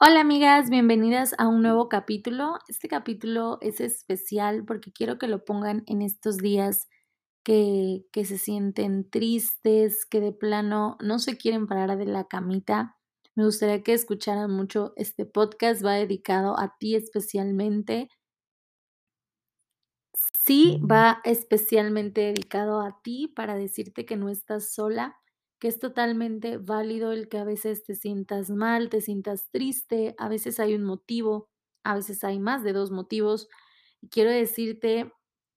Hola amigas, bienvenidas a un nuevo capítulo. Este capítulo es especial porque quiero que lo pongan en estos días que, que se sienten tristes, que de plano no se quieren parar de la camita. Me gustaría que escucharan mucho este podcast, va dedicado a ti especialmente. Sí, va especialmente dedicado a ti para decirte que no estás sola que es totalmente válido el que a veces te sientas mal, te sientas triste, a veces hay un motivo, a veces hay más de dos motivos. Y quiero decirte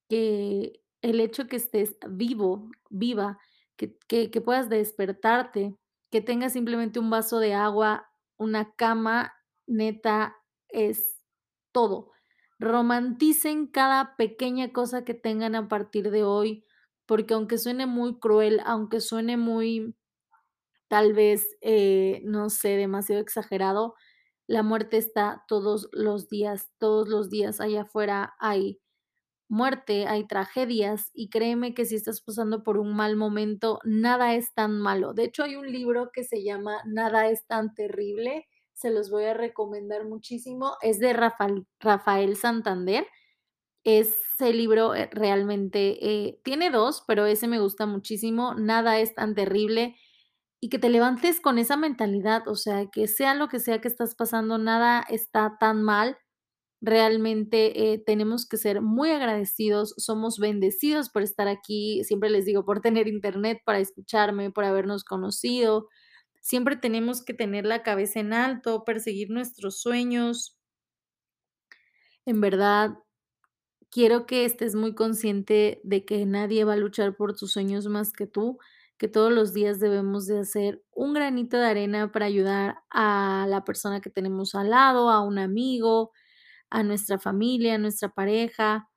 que el hecho que estés vivo, viva, que, que, que puedas despertarte, que tengas simplemente un vaso de agua, una cama, neta, es todo. Romanticen cada pequeña cosa que tengan a partir de hoy porque aunque suene muy cruel, aunque suene muy, tal vez, eh, no sé, demasiado exagerado, la muerte está todos los días, todos los días allá afuera hay muerte, hay tragedias y créeme que si estás pasando por un mal momento, nada es tan malo. De hecho, hay un libro que se llama Nada es tan terrible, se los voy a recomendar muchísimo, es de Rafael, Rafael Santander ese libro, eh, realmente, eh, tiene 2, pero ese me gusta muchísimo, Nada es tan terrible, y que te levantes con esa mentalidad, o sea, que sea lo que sea que estás pasando, nada está tan mal. Realmente, eh, tenemos que ser muy agradecidos, somos bendecidos por estar aquí, siempre les digo, por tener Internet para escucharme, por habernos conocido. Siempre tenemos que tener la cabeza en alto, perseguir nuestros sueños. En verdad, quiero que estés muy consciente de que nadie va a luchar por tus sueños más que tú, que todos los días debemos de hacer un granito de arena para ayudar a la persona que tenemos al lado, a un amigo, a nuestra familia, a nuestra pareja,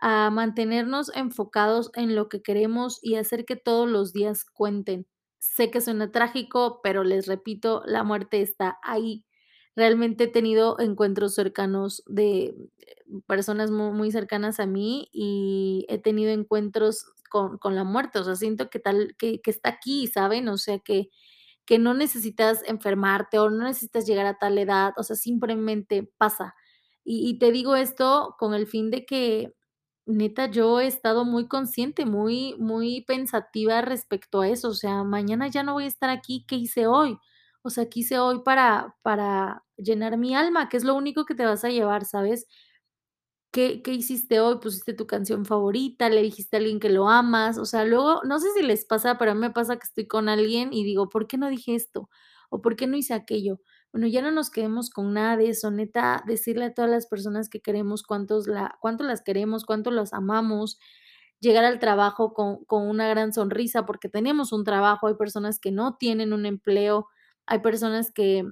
a mantenernos enfocados en lo que queremos y hacer que todos los días cuenten. Sé que suena trágico, pero les repito, la muerte está ahí. Realmente he tenido encuentros cercanos de personas mu muy cercanas a mí y he tenido encuentros con con la muerte, o sea, siento que tal que que está aquí, ¿saben? O sea, que que no necesitas enfermarte o no necesitas llegar a tal edad, o sea, simplemente pasa. Y y te digo esto con el fin de que, neta, yo he estado muy consciente, muy muy pensativa respecto a eso, o sea, mañana ya no voy a estar aquí, ¿qué hice hoy? O sea, ¿qué hice hoy para para llenar mi alma? Que es lo único que te vas a llevar, ¿sabes? ¿Qué qué hiciste hoy? ¿Pusiste tu canción favorita? ¿Le dijiste a alguien que lo amas? O sea, luego, no sé si les pasa, pero a mí me pasa que estoy con alguien y digo: "¿Por qué no dije esto? ¿O por qué no hice aquello?". Bueno, ya no nos quedemos con nada de eso, neta, decirle a todas las personas que queremos cuántos la cuánto las queremos, cuánto las amamos, llegar al trabajo con con una gran sonrisa, porque tenemos un trabajo, hay personas que no tienen un empleo, hay personas que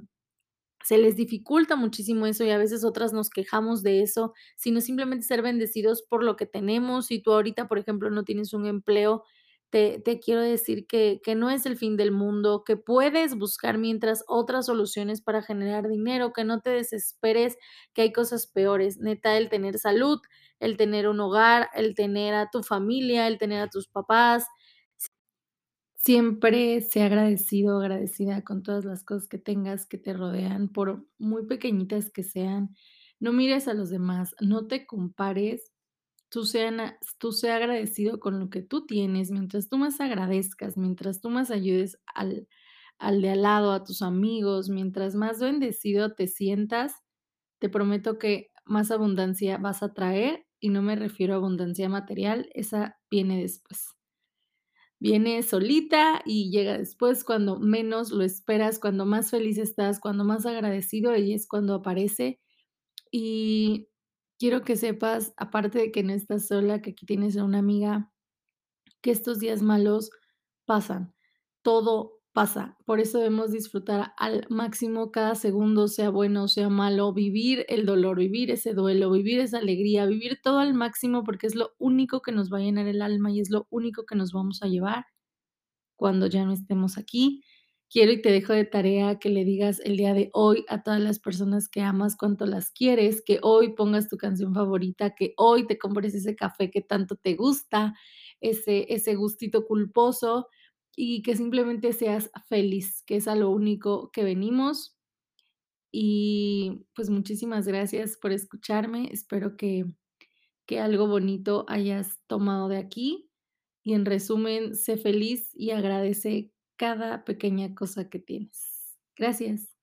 se les dificulta muchísimo eso y a veces otras nos quejamos de eso, sino simplemente ser bendecidos por lo que tenemos. Si tú ahorita, por ejemplo, no tienes un empleo, te, te quiero decir que, que no es el fin del mundo, que puedes buscar mientras otras soluciones para generar dinero, que no te desesperes, que hay cosas peores. Neta, el tener salud, el tener un hogar, el tener a tu familia, el tener a tus papás, Siempre sé agradecido, agradecida con todas las cosas que tengas que te rodean, por muy pequeñitas que sean. No mires a los demás, no te compares, tú sean tú sea agradecido con lo que tú tienes, mientras tú más agradezcas, mientras tú más ayudes al al de al lado, a tus amigos, mientras más bendecido te sientas, te prometo que más abundancia vas a traer, y no me refiero a abundancia material, esa viene después. Viene solita y llega después cuando menos lo esperas, cuando más feliz estás, cuando más agradecido, y es cuando aparece. Y quiero que sepas, aparte de que no estás sola, que aquí tienes a una amiga, que estos días malos pasan, todo pasa. Por eso debemos disfrutar al máximo cada segundo, sea bueno o sea malo, vivir el dolor, vivir ese duelo, vivir esa alegría, vivir todo al máximo, porque es lo único que nos va a llenar el alma y es lo único que nos vamos a llevar cuando ya no estemos aquí. Quiero y te dejo de tarea que le digas el día de hoy a todas las personas que amas cuánto las quieres, que hoy pongas tu canción favorita, que hoy te compres ese café que tanto te gusta, ese ese gustito culposo y que simplemente seas feliz, que es a lo único que venimos. y, pues, muchísimas gracias por escucharme. Espero que que algo bonito hayas tomado de aquí y, en resumen, sé feliz y agradece cada pequeña cosa que tienes. Gracias.